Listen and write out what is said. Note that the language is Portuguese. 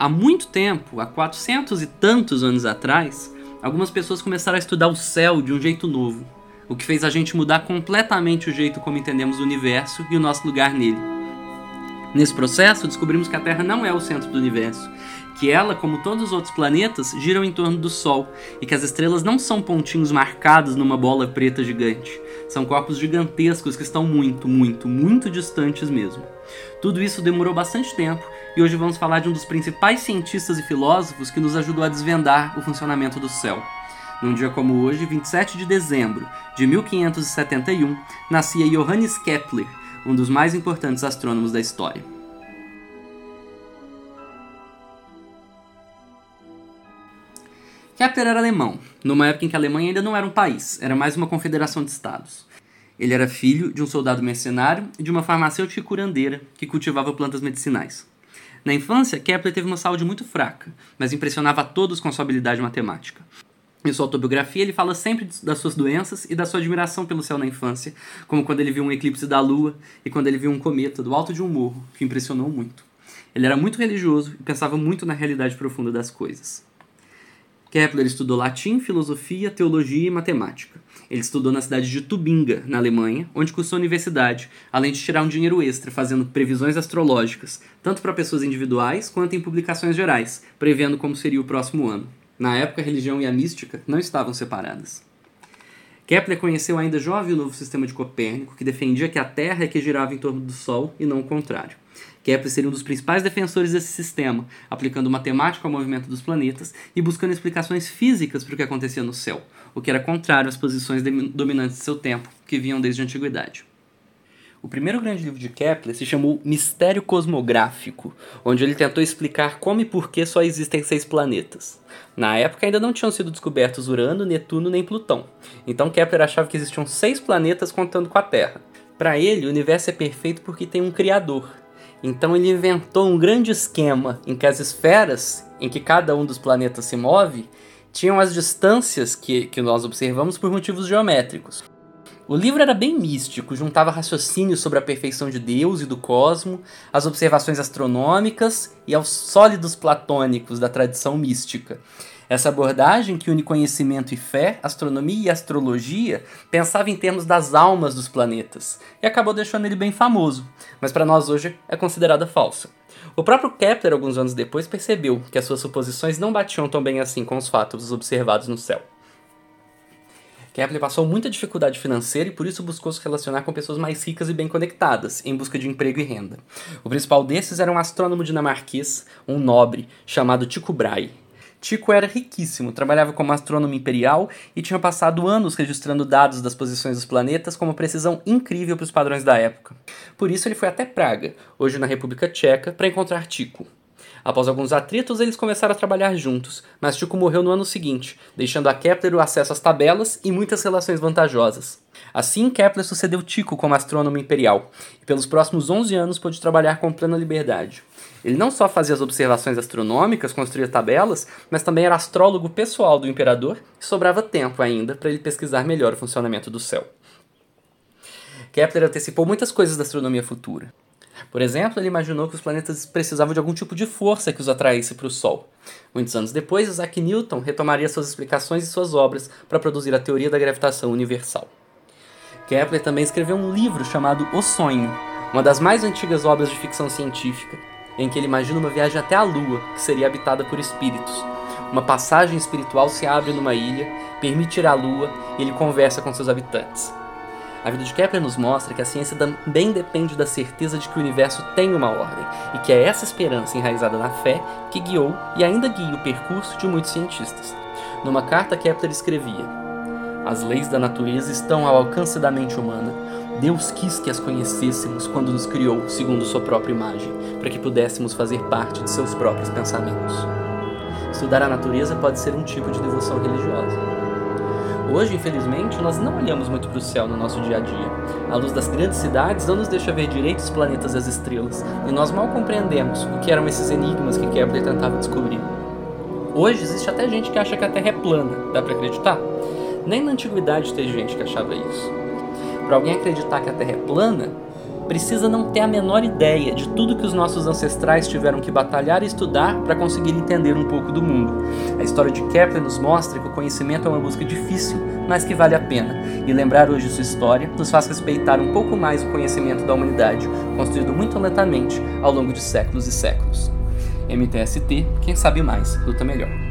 Há muito tempo, há 400 e tantos anos atrás, algumas pessoas começaram a estudar o céu de um jeito novo, o que fez a gente mudar completamente o jeito como entendemos o universo e o nosso lugar nele. Nesse processo, descobrimos que a Terra não é o centro do universo, que ela, como todos os outros planetas, giram em torno do Sol e que as estrelas não são pontinhos marcados numa bola preta gigante. São corpos gigantescos que estão muito, muito, muito distantes mesmo. Tudo isso demorou bastante tempo e hoje vamos falar de um dos principais cientistas e filósofos que nos ajudou a desvendar o funcionamento do céu. Num dia como hoje, 27 de dezembro de 1571, nascia Johannes Kepler, um dos mais importantes astrônomos da história. Kepler era alemão, numa época em que a Alemanha ainda não era um país, era mais uma confederação de estados. Ele era filho de um soldado mercenário e de uma farmacêutica curandeira que cultivava plantas medicinais. Na infância, Kepler teve uma saúde muito fraca, mas impressionava a todos com sua habilidade matemática. Em sua autobiografia, ele fala sempre das suas doenças e da sua admiração pelo céu na infância, como quando ele viu um eclipse da lua e quando ele viu um cometa do alto de um morro, que impressionou muito. Ele era muito religioso e pensava muito na realidade profunda das coisas. Kepler estudou latim, filosofia, teologia e matemática. Ele estudou na cidade de Tubinga, na Alemanha, onde cursou a universidade, além de tirar um dinheiro extra fazendo previsões astrológicas, tanto para pessoas individuais quanto em publicações gerais, prevendo como seria o próximo ano. Na época, a religião e a mística não estavam separadas. Kepler conheceu ainda jovem o novo sistema de Copérnico, que defendia que a Terra é que girava em torno do Sol e não o contrário. Kepler seria um dos principais defensores desse sistema, aplicando matemática ao movimento dos planetas e buscando explicações físicas para o que acontecia no céu, o que era contrário às posições dominantes de seu tempo, que vinham desde a antiguidade. O primeiro grande livro de Kepler se chamou Mistério Cosmográfico, onde ele tentou explicar como e por que só existem seis planetas. Na época ainda não tinham sido descobertos Urano, Netuno nem Plutão, então Kepler achava que existiam seis planetas contando com a Terra. Para ele, o universo é perfeito porque tem um Criador. Então ele inventou um grande esquema em que as esferas em que cada um dos planetas se move tinham as distâncias que, que nós observamos por motivos geométricos. O livro era bem místico, juntava raciocínios sobre a perfeição de Deus e do cosmo, as observações astronômicas e aos sólidos platônicos da tradição mística. Essa abordagem, que une conhecimento e fé, astronomia e astrologia, pensava em termos das almas dos planetas e acabou deixando ele bem famoso, mas para nós hoje é considerada falsa. O próprio Kepler, alguns anos depois, percebeu que as suas suposições não batiam tão bem assim com os fatos observados no céu. Kepler passou muita dificuldade financeira e por isso buscou se relacionar com pessoas mais ricas e bem conectadas, em busca de emprego e renda. O principal desses era um astrônomo dinamarquês, um nobre, chamado Tycho Brahe. Tycho era riquíssimo, trabalhava como astrônomo imperial e tinha passado anos registrando dados das posições dos planetas com uma precisão incrível para os padrões da época. Por isso ele foi até Praga, hoje na República Tcheca, para encontrar Tycho. Após alguns atritos, eles começaram a trabalhar juntos, mas Tycho morreu no ano seguinte, deixando a Kepler o acesso às tabelas e muitas relações vantajosas. Assim, Kepler sucedeu Tycho como astrônomo imperial, e pelos próximos 11 anos pôde trabalhar com plena liberdade. Ele não só fazia as observações astronômicas, construía tabelas, mas também era astrólogo pessoal do imperador e sobrava tempo ainda para ele pesquisar melhor o funcionamento do céu. Kepler antecipou muitas coisas da astronomia futura. Por exemplo, ele imaginou que os planetas precisavam de algum tipo de força que os atraísse para o Sol. Muitos anos depois, Isaac Newton retomaria suas explicações e suas obras para produzir a teoria da gravitação universal. Kepler também escreveu um livro chamado O Sonho, uma das mais antigas obras de ficção científica, em que ele imagina uma viagem até a Lua, que seria habitada por espíritos. Uma passagem espiritual se abre numa ilha, permite ir à Lua e ele conversa com seus habitantes. A vida de Kepler nos mostra que a ciência também depende da certeza de que o universo tem uma ordem, e que é essa esperança enraizada na fé que guiou e ainda guia o percurso de muitos cientistas. Numa carta, Kepler escrevia: As leis da natureza estão ao alcance da mente humana. Deus quis que as conhecêssemos quando nos criou segundo sua própria imagem, para que pudéssemos fazer parte de seus próprios pensamentos. Estudar a natureza pode ser um tipo de devoção religiosa. Hoje, infelizmente, nós não olhamos muito para o céu no nosso dia a dia. A luz das grandes cidades não nos deixa ver direito os planetas e as estrelas, e nós mal compreendemos o que eram esses enigmas que Kepler tentava descobrir. Hoje existe até gente que acha que a Terra é plana, dá para acreditar? Nem na antiguidade teve gente que achava isso. Para alguém acreditar que a Terra é plana, precisa não ter a menor ideia de tudo que os nossos ancestrais tiveram que batalhar e estudar para conseguir entender um pouco do mundo. A história de Kepler nos mostra que o conhecimento é uma busca difícil, mas que vale a pena. E lembrar hoje sua história nos faz respeitar um pouco mais o conhecimento da humanidade, construído muito lentamente ao longo de séculos e séculos. MTST, quem sabe mais, luta melhor.